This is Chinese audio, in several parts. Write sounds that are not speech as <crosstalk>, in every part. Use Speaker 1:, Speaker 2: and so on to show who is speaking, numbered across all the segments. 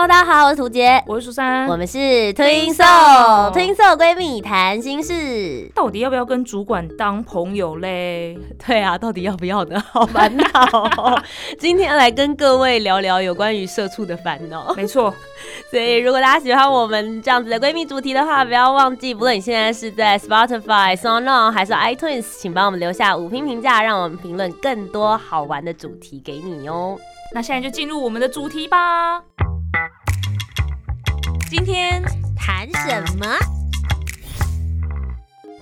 Speaker 1: Hello，大家好，我是涂杰，
Speaker 2: 我是苏珊，
Speaker 1: 我们是 Twinso，Twinso 闺蜜谈心事。
Speaker 2: 到底要不要跟主管当朋友嘞？<laughs>
Speaker 1: 对啊，到底要不要呢？<laughs> 好烦恼。今天来跟各位聊聊有关于社畜的烦恼。
Speaker 2: 没错，<laughs>
Speaker 1: 所以如果大家喜欢我们这样子的闺蜜主题的话，不要忘记，不论你现在是在 Spotify、SoundOn 还是 iTunes，请帮我们留下五星评价，让我们评论更多好玩的主题给你哦。
Speaker 2: 那现在就进入我们的主题吧。今天
Speaker 1: 谈什么？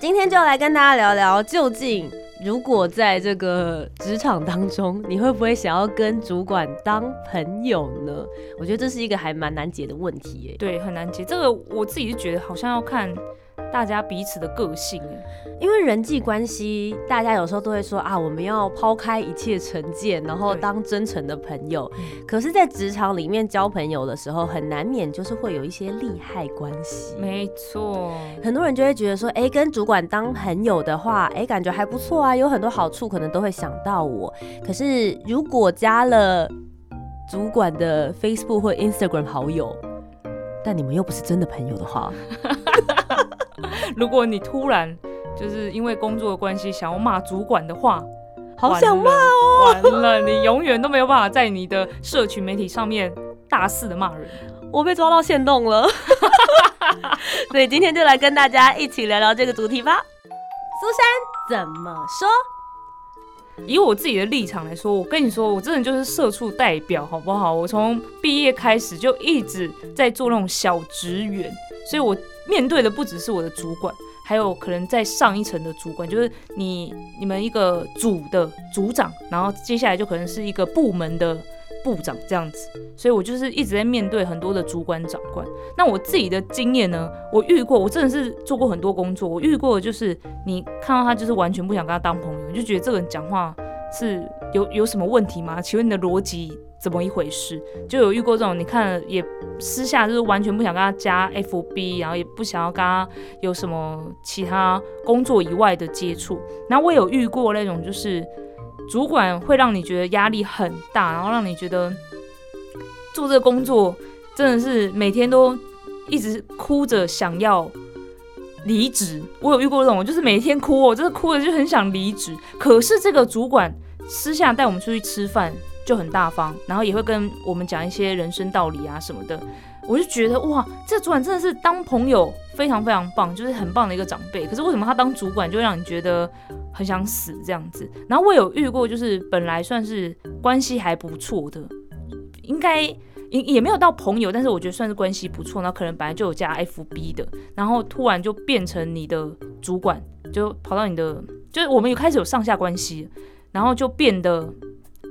Speaker 1: 今天就来跟大家聊聊，究竟如果在这个职场当中，你会不会想要跟主管当朋友呢？我觉得这是一个还蛮难解的问题耶。
Speaker 2: 对，很难解。这个我自己是觉得好像要看。大家彼此的个性，
Speaker 1: 因为人际关系，大家有时候都会说啊，我们要抛开一切成见，然后当真诚的朋友。可是，在职场里面交朋友的时候，很难免就是会有一些利害关系。
Speaker 2: 没错，
Speaker 1: 很多人就会觉得说，哎，跟主管当朋友的话，哎，感觉还不错啊，有很多好处，可能都会想到我。可是，如果加了主管的 Facebook 或 Instagram 好友，但你们又不是真的朋友的话。<laughs> <laughs>
Speaker 2: 如果你突然就是因为工作的关系想要骂主管的话，
Speaker 1: 好想骂哦！
Speaker 2: 完了，你永远都没有办法在你的社群媒体上面大肆的骂人。
Speaker 1: 我被抓到线动了，<laughs> 所以今天就来跟大家一起聊聊这个主题吧。苏珊怎么说？
Speaker 2: 以我自己的立场来说，我跟你说，我真的就是社畜代表，好不好？我从毕业开始就一直在做那种小职员，所以我。面对的不只是我的主管，还有可能在上一层的主管，就是你你们一个组的组长，然后接下来就可能是一个部门的部长这样子，所以我就是一直在面对很多的主管长官。那我自己的经验呢，我遇过，我真的是做过很多工作，我遇过的就是你看到他就是完全不想跟他当朋友，你就觉得这个人讲话是有有什么问题吗？请问你的逻辑？怎么一回事？就有遇过这种，你看也私下就是完全不想跟他加 FB，然后也不想要跟他有什么其他工作以外的接触。然后我有遇过那种，就是主管会让你觉得压力很大，然后让你觉得做这个工作真的是每天都一直哭着想要离职。我有遇过这种，就是每天哭，我就是哭的就很想离职。可是这个主管私下带我们出去吃饭。就很大方，然后也会跟我们讲一些人生道理啊什么的，我就觉得哇，这主管真的是当朋友非常非常棒，就是很棒的一个长辈。可是为什么他当主管就让你觉得很想死这样子？然后我有遇过，就是本来算是关系还不错的，应该也也没有到朋友，但是我觉得算是关系不错。那可能本来就有加 FB 的，然后突然就变成你的主管，就跑到你的，就是我们有开始有上下关系，然后就变得。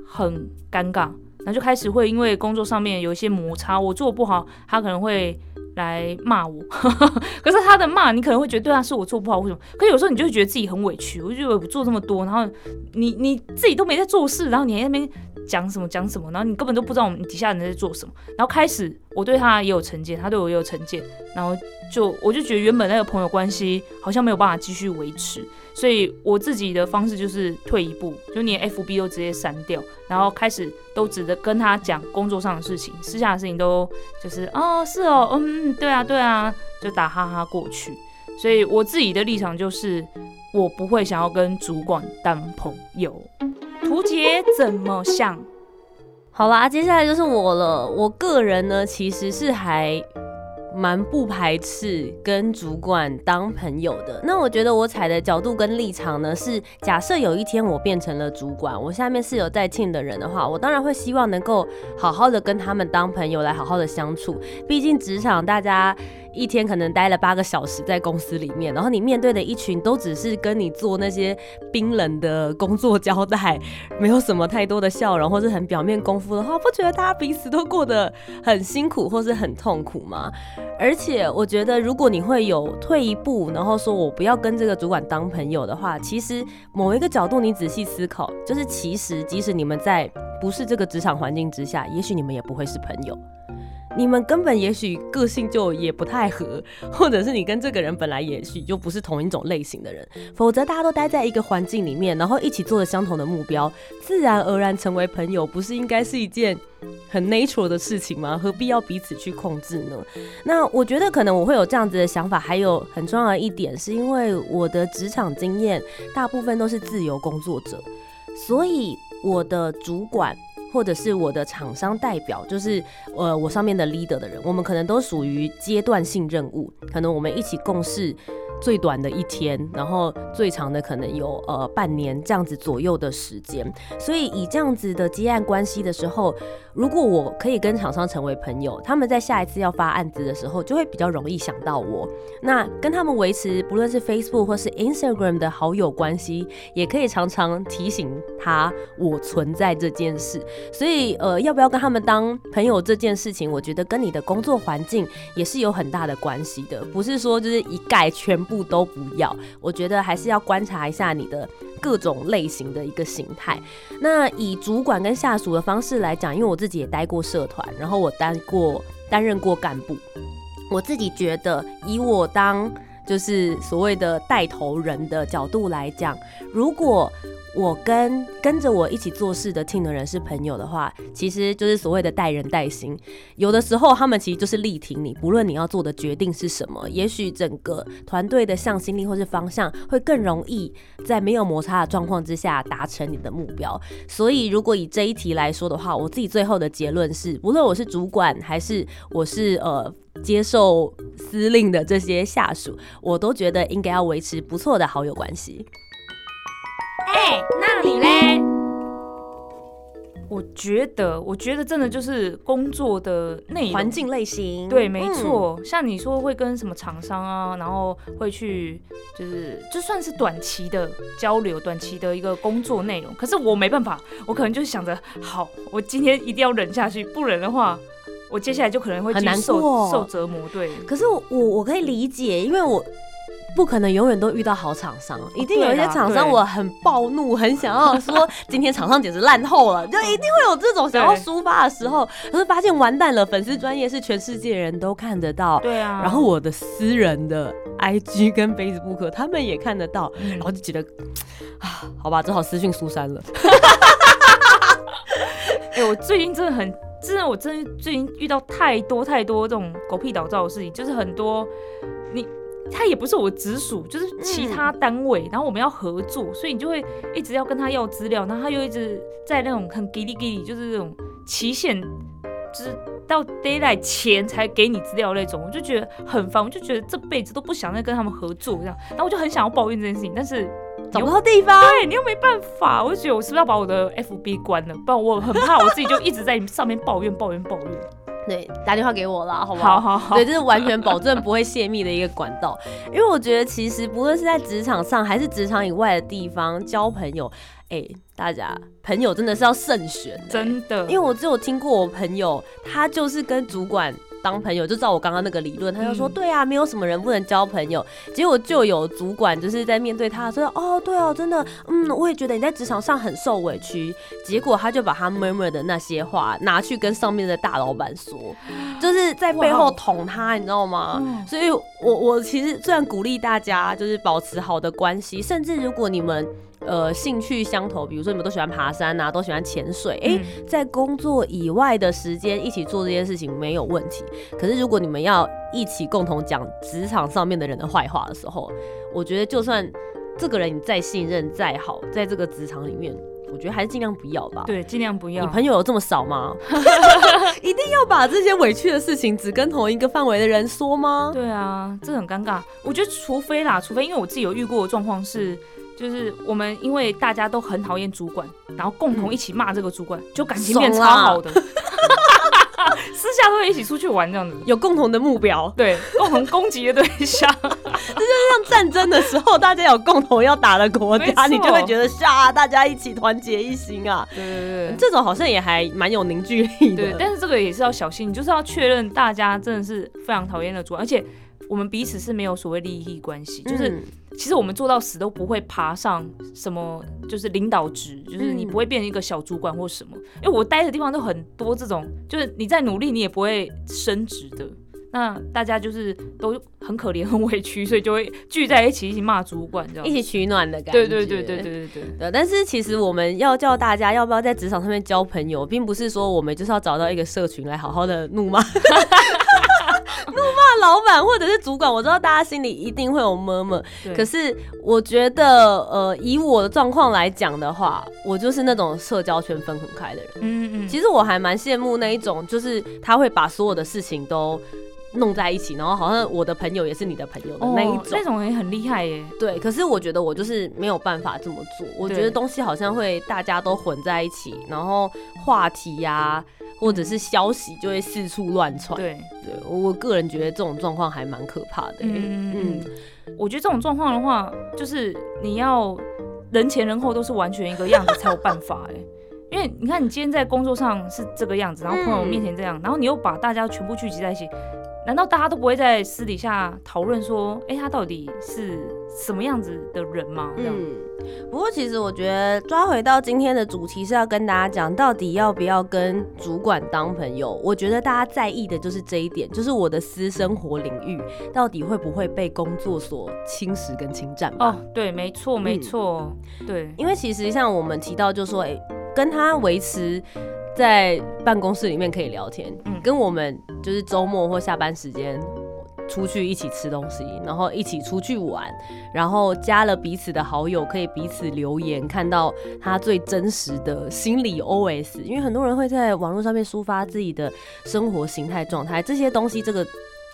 Speaker 2: 很尴尬，然后就开始会因为工作上面有一些摩擦，我做不好，他可能会来骂我。<laughs> 可是他的骂，你可能会觉得对啊，是我做不好，为什么？可有时候你就会觉得自己很委屈，我就觉得我做这么多，然后你你自己都没在做事，然后你还在那边讲什么讲什么，然后你根本都不知道我们底下人在做什么。然后开始我对他也有成见，他对我也有成见，然后就我就觉得原本那个朋友关系好像没有办法继续维持。所以我自己的方式就是退一步，就连 F B 都直接删掉，然后开始都只的跟他讲工作上的事情，私下的事情都就是哦是哦嗯对啊对啊，就打哈哈过去。所以我自己的立场就是，我不会想要跟主管当朋友。图杰怎么想？
Speaker 1: 好啦，接下来就是我了。我个人呢，其实是还。蛮不排斥跟主管当朋友的。那我觉得我踩的角度跟立场呢，是假设有一天我变成了主管，我下面是有在庆的人的话，我当然会希望能够好好的跟他们当朋友，来好好的相处。毕竟职场大家。一天可能待了八个小时在公司里面，然后你面对的一群都只是跟你做那些冰冷的工作交代，没有什么太多的笑容或是很表面功夫的话，不觉得大家彼此都过得很辛苦或是很痛苦吗？<laughs> 而且我觉得，如果你会有退一步，然后说我不要跟这个主管当朋友的话，其实某一个角度你仔细思考，就是其实即使你们在不是这个职场环境之下，也许你们也不会是朋友。你们根本也许个性就也不太合，或者是你跟这个人本来也许就不是同一种类型的人，否则大家都待在一个环境里面，然后一起做了相同的目标，自然而然成为朋友，不是应该是一件很 natural 的事情吗？何必要彼此去控制呢？那我觉得可能我会有这样子的想法，还有很重要的一点，是因为我的职场经验大部分都是自由工作者，所以我的主管。或者是我的厂商代表，就是呃我上面的 leader 的人，我们可能都属于阶段性任务，可能我们一起共事。最短的一天，然后最长的可能有呃半年这样子左右的时间。所以以这样子的接案关系的时候，如果我可以跟厂商成为朋友，他们在下一次要发案子的时候，就会比较容易想到我。那跟他们维持不论是 Facebook 或是 Instagram 的好友关系，也可以常常提醒他我存在这件事。所以呃，要不要跟他们当朋友这件事情，我觉得跟你的工作环境也是有很大的关系的，不是说就是一概全。部都不要，我觉得还是要观察一下你的各种类型的一个形态。那以主管跟下属的方式来讲，因为我自己也待过社团，然后我担过担任过干部，我自己觉得以我当就是所谓的带头人的角度来讲，如果我跟跟着我一起做事的 team 的人是朋友的话，其实就是所谓的带人带心。有的时候他们其实就是力挺你，不论你要做的决定是什么，也许整个团队的向心力或是方向会更容易在没有摩擦的状况之下达成你的目标。所以如果以这一题来说的话，我自己最后的结论是，无论我是主管还是我是呃 <laughs> 接受司令的这些下属，我都觉得应该要维持不错的好友关系。
Speaker 2: 哎，那你嘞？我觉得，我觉得真的就是工作的内
Speaker 1: 环境类型。
Speaker 2: 对，没错。像你说会跟什么厂商啊，然后会去，就是就算是短期的交流，短期的一个工作内容。可是我没办法，我可能就是想着，好，我今天一定要忍下去，不忍的话，我接下来就可能会
Speaker 1: 很难
Speaker 2: 受受折磨。对。
Speaker 1: 可是我我可以理解，因为我。不可能永远都遇到好厂商，一定有一些厂商我很暴怒，很想要说 <laughs> 今天厂商简直烂透了，就一定会有这种想要抒发的时候，可是发现完蛋了，粉丝专业是全世界人都看得到，
Speaker 2: 对啊，
Speaker 1: 然后我的私人的 IG 跟 Facebook 他们也看得到，然后就觉得啊，好吧，只好私讯苏珊了。<laughs>
Speaker 2: 哎，我最近真的很，真的我真的最近遇到太多太多这种狗屁倒灶的事情，就是很多你。他也不是我直属，就是其他单位，然后我们要合作，所以你就会一直要跟他要资料，然后他又一直在那种很给力给力，就是这种期限，就是到 d a y l i g h t 前才给你资料那种，我就觉得很烦，我就觉得这辈子都不想再跟他们合作这样，然后我就很想要抱怨这件事情，但是
Speaker 1: 找不到地方，
Speaker 2: 对你又没办法，我就觉得我是不是要把我的 FB 关了，不然我很怕我自己就一直在上面抱怨抱怨抱怨。
Speaker 1: 对，打电话给我啦，好不
Speaker 2: 好？好好好。
Speaker 1: 对，这是完全保证不会泄密的一个管道。因为我觉得，其实不论是在职场上，还是职场以外的地方交朋友，哎，大家朋友真的是要慎选，
Speaker 2: 真的。
Speaker 1: 因为我只有听过我朋友，他就是跟主管。当朋友就照我刚刚那个理论，他就说对啊，没有什么人不能交朋友。结果就有主管就是在面对他说哦，对哦，真的，嗯，我也觉得你在职场上很受委屈。结果他就把他 murmur 的那些话拿去跟上面的大老板说，就是在背后捅他，你知道吗？所以，我我其实虽然鼓励大家就是保持好的关系，甚至如果你们。呃，兴趣相投，比如说你们都喜欢爬山啊，都喜欢潜水，哎，在工作以外的时间一起做这件事情没有问题。可是如果你们要一起共同讲职场上面的人的坏话的时候，我觉得就算这个人你再信任再好，在这个职场里面，我觉得还是尽量不要吧。
Speaker 2: 对，尽量不要。
Speaker 1: 你朋友有这么少吗？一定要把这些委屈的事情只跟同一个范围的人说吗？
Speaker 2: 对啊，这很尴尬。我觉得除非啦，除非因为我自己有遇过的状况是。就是我们因为大家都很讨厌主管，然后共同一起骂这个主管，就感情变超好的。<laughs> 私下都会一起出去玩这样子，
Speaker 1: 有共同的目标，
Speaker 2: 对，共同攻击的对象，
Speaker 1: 这 <laughs> 就是像战争的时候，大家有共同要打的国家，你就会觉得下大家一起团结一心啊。
Speaker 2: 对对对。
Speaker 1: 这种好像也还蛮有凝聚力的。
Speaker 2: 对，但是这个也是要小心，你就是要确认大家真的是非常讨厌的主管，而且我们彼此是没有所谓利益关系，就是
Speaker 1: 嗯
Speaker 2: 其实我们做到死都不会爬上什么，就是领导职，就是你
Speaker 1: 嗯
Speaker 2: 不会变成一个小主管或什么。因为我待的地方都很多这种，就是你再努力你也不会升职的。那大家就是都很可怜、很委屈，所以就会聚在一起一起骂主管，这样
Speaker 1: 一。起取暖的感觉。
Speaker 2: 对对对对对对对。
Speaker 1: 对，但是其实我们要叫大家要不要在职场上面交朋友，并不是说我们就是要找到一个社群来好好的怒骂，<laughs> 怒骂老板或者是主管。我知道大家心里一定会有么么，可是我觉得，呃，以我的状况来讲的话，我就是那种社交圈分很开的人。
Speaker 2: 嗯嗯，
Speaker 1: 其实我还蛮羡慕那一种，就是他会把所有的事情都弄在一起，然后好像我的朋友也是你的朋友的那一
Speaker 2: 哦
Speaker 1: 种。
Speaker 2: 那种也很厉害耶。
Speaker 1: 对，可是我觉得我就是没有办法这么做。我觉得东西好像会大家都混在一起，然后话题呀、或者是消息就会四处乱传。
Speaker 2: 对，
Speaker 1: 对，我我个人觉得这种状况还蛮可怕的、欸。
Speaker 2: 嗯
Speaker 1: 嗯
Speaker 2: 嗯，我觉得这种状况的话，就是你要人前人后都是完全一个样子才有办法哎。因为你看，你今天在工作上是这个样子，然后朋友面前这样，然后你又把大家全部聚集在一起，难道大家都不会在私底下讨论说，哎、他到底是什么样子的人吗？这样，
Speaker 1: 嗯，不过其实我觉得抓回到今天的主题是要跟大家讲，到底要不要跟主管当朋友？我觉得大家在意的就是这一点，就是我的私生活领域到底会不会被工作所侵蚀跟侵占？
Speaker 2: 哦，对，没错，没错，对，
Speaker 1: 因为其实像我们提到，就说，哎、跟他维持在办公室里面可以聊天，
Speaker 2: 嗯
Speaker 1: 跟我们就是周末或下班时间出去一起吃东西，然后一起出去玩，然后加了彼此的好友，可以彼此留言，看到他最真实的心理 OS。因为很多人会在网络上面抒发自己的生活形态状态，这些东西，这个。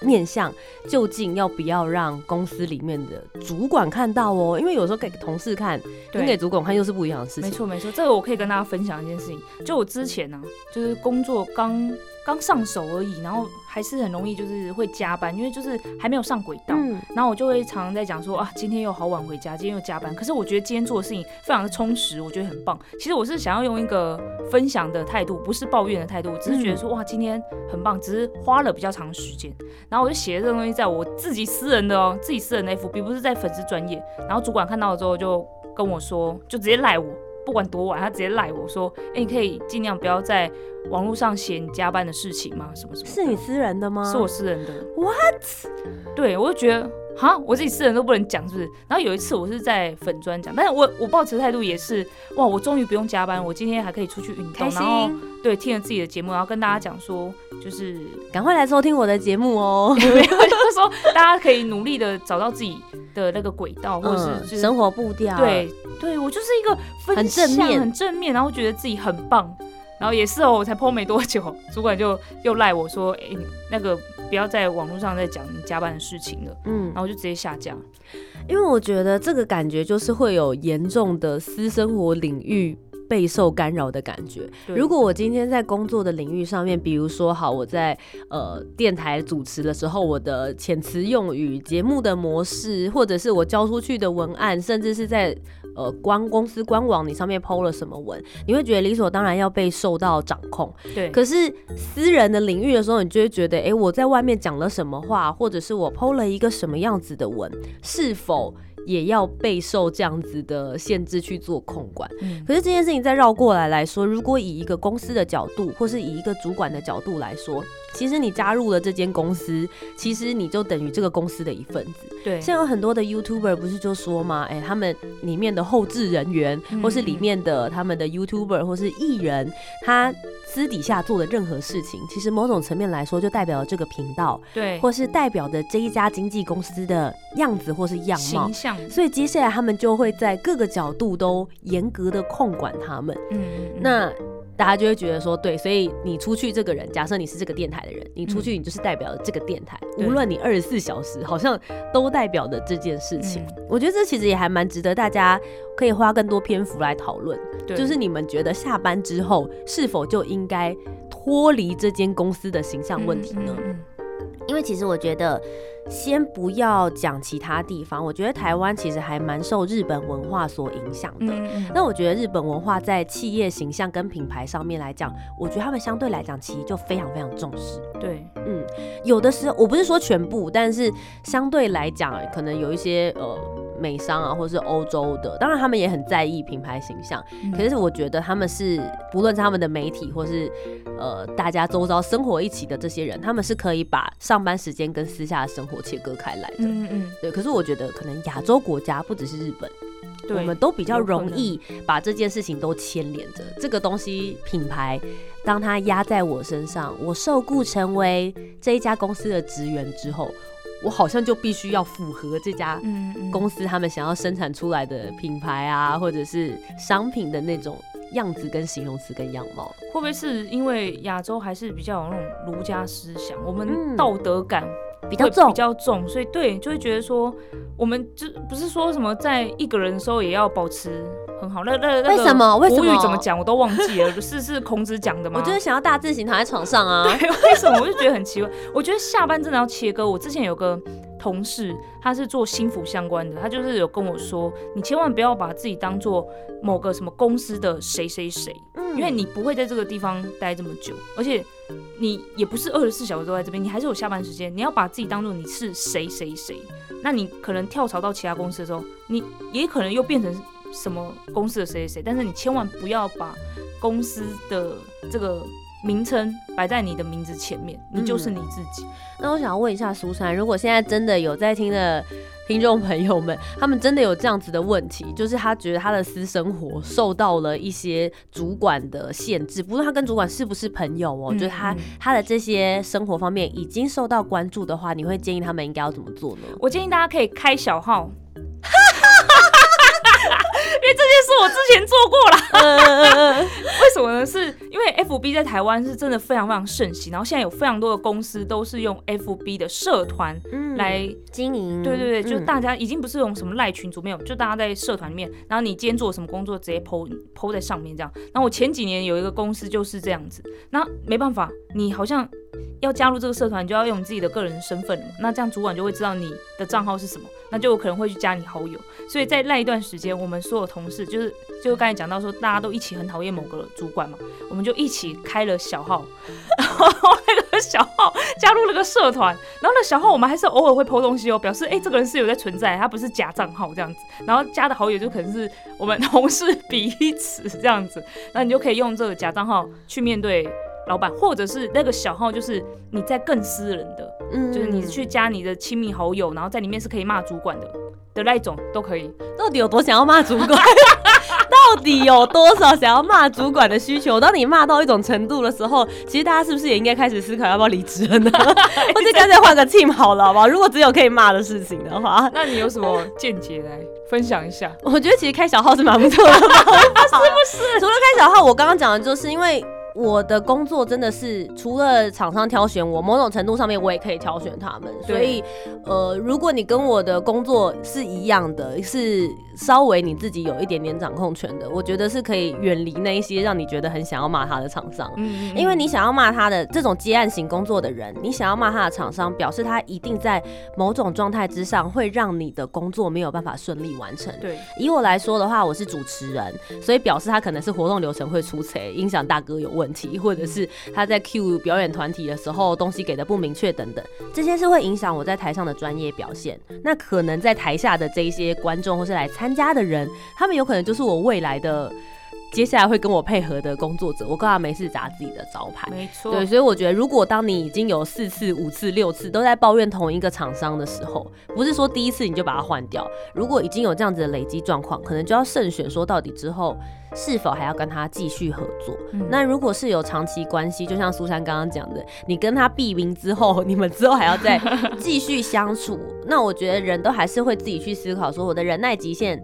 Speaker 1: 面向究竟要不要让公司里面的主管看到哦？因为有时候给同事看，跟给。主管看又是不一样的事情。
Speaker 2: 没错没错，这个我可以跟大家分享一件事情。就我之前呢、就是工作刚刚上手而已，然后还是很容易就是会加班，因为就是还没有上轨道。
Speaker 1: 嗯，
Speaker 2: 然后我就会常常在讲说啊，今天又好晚回家，今天又加班。可是我觉得今天做的事情非常的充实，我觉得很棒。其实我是想要用一个分享的态度，不是抱怨的态度，只是觉得说哇，今天很棒，只是花了比较长时间。然后我就写了这个东西在我自己私人的哦，自己私人的 FB，不是在粉丝专业。然后主管看到了之后就跟我说，就直接赖我。不管多晚，他直接赖我说：“哎、你可以尽量不要在网络上写你加班的事情吗？什么什么？”
Speaker 1: 是你私人的吗？
Speaker 2: 是我私人的。
Speaker 1: What？
Speaker 2: 对，我就觉得哈，我自己私人都不能讲，是不是？然后有一次我是在粉砖讲，但是我我抱持态度也是，哇，我终于不用加班，我今天还可以出去运动，
Speaker 1: 开
Speaker 2: 然，后对听了自己的节目，然后跟大家讲说，就是
Speaker 1: 赶快来收听我的节目哦。<laughs>
Speaker 2: 没有，就是说大家可以努力的找到自己的那个轨道，或者是就是、
Speaker 1: 嗯生活步调，
Speaker 2: 对，对我就是一个分
Speaker 1: 很正面
Speaker 2: 很正面，然后觉得自己很棒。然后也是哦，我才 PO 没多久，主管就又赖我说，哎、你那个不要在网络上再讲你加班的事情了，
Speaker 1: 嗯
Speaker 2: 然，后我就直接下架。
Speaker 1: 因为我觉得这个感觉就是会有严重的私生活领域。备受干扰的感觉。如果我今天在工作的领域上面，比如说好，我在呃电台主持的时候，我的遣词用语、节目的模式，或者是我交出去的文案，甚至是在呃官公司官网你上面 PO 了什么文，你会觉得理所当然要被受到掌控。
Speaker 2: 对，
Speaker 1: 可是私人的领域的时候，你就会觉得，哎、我在外面讲了什么话，或者是我 PO 了一个什么样子的文，是否也要备受这样子的限制去做控管？
Speaker 2: 嗯
Speaker 1: 可是这件事情再绕过来来说，如果以一个公司的角度，或是以一个主管的角度来说，其实你加入了这间公司，其实你就等于这个公司的一份子。
Speaker 2: 对，
Speaker 1: 像有很多的 YouTuber 不是就说嘛？哎、他们里面的后置人员，
Speaker 2: 嗯
Speaker 1: 或是里面的他们的 YouTuber 或是艺人，他私底下做的任何事情，其实某种层面来说，就代表了这个频道，
Speaker 2: 对，
Speaker 1: 或是代表的这一家经纪公司的样子或是样貌
Speaker 2: 形。象，
Speaker 1: 所以接下来他们就会在各个角度都严格的控管他们。
Speaker 2: 嗯
Speaker 1: 那大家就会觉得说，对，所以你出去这个人，假设你是这个电台的人，你出去你就是代表了这个电台，
Speaker 2: 对。
Speaker 1: 无论你二十四小时，好像都代表的这件事情。
Speaker 2: 嗯。
Speaker 1: 我觉得这其实也还蛮值得大家可以花更多篇幅来讨论，
Speaker 2: 对。
Speaker 1: 就是你们觉得下班之后是否就应该脱离这间公司的形象问题呢？
Speaker 2: 嗯嗯嗯。
Speaker 1: 因为其实我觉得，先不要讲其他地方，我觉得台湾其实还蛮受日本文化所影响的。
Speaker 2: 嗯
Speaker 1: 那我觉得日本文化在企业形象跟品牌上面来讲，我觉得他们相对来讲其实就非常非常重视。
Speaker 2: 对，
Speaker 1: 嗯，有的时候我不是说全部，但是相对来讲，可能有一些呃美商啊，或是欧洲的，当然他们也很在意品牌形象。
Speaker 2: 嗯
Speaker 1: 可是我觉得他们是，不论是他们的媒体，或是呃大家周遭生活一起的这些人，他们是可以把上班时间跟私下的生活切割开来的。
Speaker 2: 嗯嗯，
Speaker 1: 对，可是我觉得可能亚洲国家不只是日本，我们都比较容易把这件事情都牵连着。这个东西品牌，当它压在我身上，我受雇成为这一家公司的职员之后，我好像就必须要符合这家公司他们想要生产出来的品牌啊，或者是商品的那种样子跟形容词跟样貌。
Speaker 2: 会不会是因为亚洲还是比较有那种儒家思想，我们
Speaker 1: 嗯
Speaker 2: 道德感
Speaker 1: 比较重
Speaker 2: 比，较重，所以对就会觉得说，我们就不是说什么在一个人的时候也要保持很好。那那那
Speaker 1: 为什么为什么
Speaker 2: 怎么讲我都忘记了，<laughs> 是是孔子讲的吗？
Speaker 1: 我就是想要大字型躺在床上啊。<laughs>
Speaker 2: 对，为什么我就觉得很奇怪？我觉得下班真的要切割。我之前有个同事，他是做心服相关的，他就是有跟我说，你千万不要把自己当做某个什么公司的谁谁谁，
Speaker 1: 嗯
Speaker 2: 因为你不会在这个地方待这么久，而且你也不是二十四小时都在这边，你还是有下班时间。你要把自己当做你是谁谁谁，那你可能跳槽到其他公司的时候，你也可能又变成什么公司的谁谁谁，但是你千万不要把公司的这个名称摆在你的名字前面，你就是你自己。
Speaker 1: 那我想要问一下苏珊，如果现在真的有在听的听众朋友们，他们真的有这样子的问题，就是他觉得他的私生活受到了一些主管的限制，不论他跟主管是不是朋友哦，
Speaker 2: 嗯
Speaker 1: 就是他
Speaker 2: 嗯
Speaker 1: 他的这些生活方面已经受到关注的话，你会建议他们应该要怎么做呢？
Speaker 2: 我建议大家可以开小号。这件事我之前做过了，<laughs> 为什么呢？是因为 FB 在台湾是真的非常非常盛行，然后现在有非常多的公司都是用 FB 的社团
Speaker 1: 嗯
Speaker 2: 来
Speaker 1: 经营，
Speaker 2: 对对对，就
Speaker 1: 嗯
Speaker 2: 大家已经不是用什么赖群组，没有，就大家在社团里面，然后你今天做什么工作，直接 PO PO 在上面这样。然后我前几年有一个公司就是这样子，那没办法，你好像要加入这个社团，就要用你自己的个人身份嘛，那这样主管就会知道你的账号是什么，那就有可能会去加你好友。所以在那一段时间，我们所有同事就是就刚才讲到说，大家都一起很讨厌某个主管嘛，我们就一起开了小号，<laughs> 然后那个小号加入了个社团，然后那小号我们还是偶尔会 PO 东西哦，表示哎、诶这个人是有在存在，他不是假账号这样子。然后加的好友就可能是我们同事彼此这样子，那你就可以用这个假账号去面对老板，或者是那个小号就是你在更私人的，
Speaker 1: 嗯
Speaker 2: 就是你去加你的亲密好友，然后在里面是可以骂主管的的那一种都可以。
Speaker 1: 到底有多想要骂主管？<laughs> 到底有多少想要骂主管的需求？当你骂到一种程度的时候，其实大家是不是也应该开始思考要不要离职了呢？<laughs> 或者干脆换个 team 好了，好不好？如果只有可以骂的事情的话，
Speaker 2: 那你有什么见解来分享一下？
Speaker 1: 我觉得其实开小号是蛮不错的，<laughs> 是不是？除了开小号，我刚刚讲的就是因为。我的工作真的是除了厂商挑选我，某种程度上面我也可以挑选他们，所以呃，如果你跟我的工作是一样的，是稍微你自己有一点点掌控权的，我觉得是可以远离那一些让你觉得很想要骂他的厂商。
Speaker 2: 嗯
Speaker 1: 因为你想要骂他的这种接案型工作的人，你想要骂他的厂商，表示他一定在某种状态之上会让你的工作没有办法顺利完成。
Speaker 2: 对，
Speaker 1: 以我来说的话，我是主持人，所以表示他可能是活动流程会出错，音响大哥有问题，或者是他在 Q 表演团体的时候东西给的不明确等等，这些是会影响我在台上的专业表现。那可能在台下的这一些观众或是来参参加的人，他们有可能就是我未来的。接下来会跟我配合的工作者，我告诉他没事砸自己的招牌。
Speaker 2: 没错，
Speaker 1: 对，所以我觉得，如果当你已经有四次、五次、六次都在抱怨同一个厂商的时候，不是说第一次你就把它换掉。如果已经有这样子的累积状况，可能就要慎选，说到底之后是否还要跟他继续合作。
Speaker 2: 嗯
Speaker 1: 那如果是有长期关系，就像苏珊刚刚讲的，你跟他避名之后，你们之后还要再 <laughs> 继续相处，那我觉得人都还是会自己去思考，说我的忍耐极限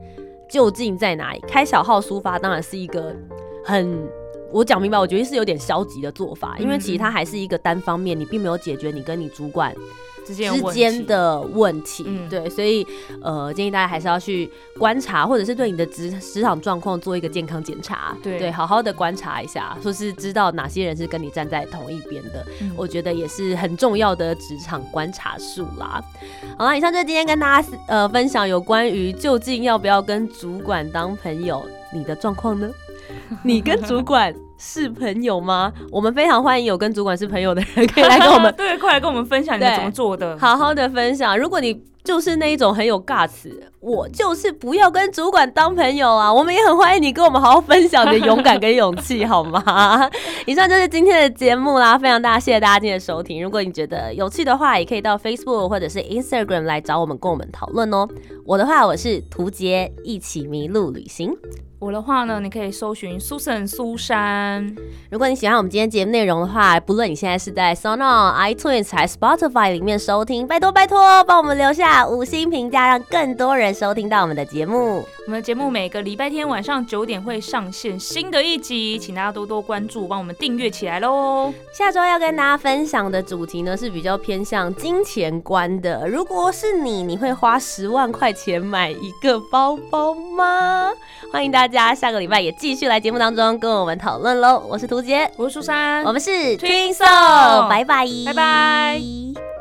Speaker 1: 究竟在哪里？开小号抒发当然是一个很。我讲明白，我觉得是有点消极的做法，因为其实它还是一个单方面，你并没有解决你跟你主管
Speaker 2: 之间
Speaker 1: 之间的问题，
Speaker 2: 嗯
Speaker 1: 对，所以呃，建议大家还是要去观察，或者是对你的职职场状况做一个健康检查，
Speaker 2: 对
Speaker 1: 好好的观察一下，说是知道哪些人是跟你站在同一边的，
Speaker 2: 嗯
Speaker 1: 我觉得也是很重要的职场观察术啦。好啦，以上就是今天跟大家呃分享有关于究竟要不要跟主管当朋友，你的状况呢？你跟主管是朋友吗？我们非常欢迎有跟主管是朋友的人可以来跟我们 <laughs>
Speaker 2: 对，快来跟我们分享你们怎么做的。
Speaker 1: 好好的分享。如果你就是那一种很有 guts，我就是不要跟主管当朋友啊，我们也很欢迎你跟我们好好分享你的勇敢跟勇气，好吗？<laughs> 以上就是今天的节目啦，非常大谢谢大家今天的收听。如果你觉得有趣的话，也可以到 Facebook 或者是 Instagram 来找我们，跟我们讨论哦。我的话，我是图杰，一起迷路旅行。
Speaker 2: 我的话呢，你可以搜寻 Susan 苏珊。
Speaker 1: 如果你喜欢我们今天节目内容的话，不论你现在是在 Sonon、iTunes 还是 Spotify 里面收听，拜托拜托，帮我们留下五星评价，让更多人收听到我们的节目。
Speaker 2: 我们的节目每个礼拜天晚上九点会上线新的一集，请大家多多关注，帮我们订阅起来喽。
Speaker 1: 下周要跟大家分享的主题呢是比较偏向金钱观的。如果是你，你会花十万块钱买一个包包吗？欢迎大家下个礼拜也继续来节目当中跟我们讨论喽。我是涂杰，
Speaker 2: 我是苏珊，
Speaker 1: 我们是
Speaker 2: Twin
Speaker 1: Twin
Speaker 2: Soul
Speaker 1: Soul，拜拜，
Speaker 2: 拜拜。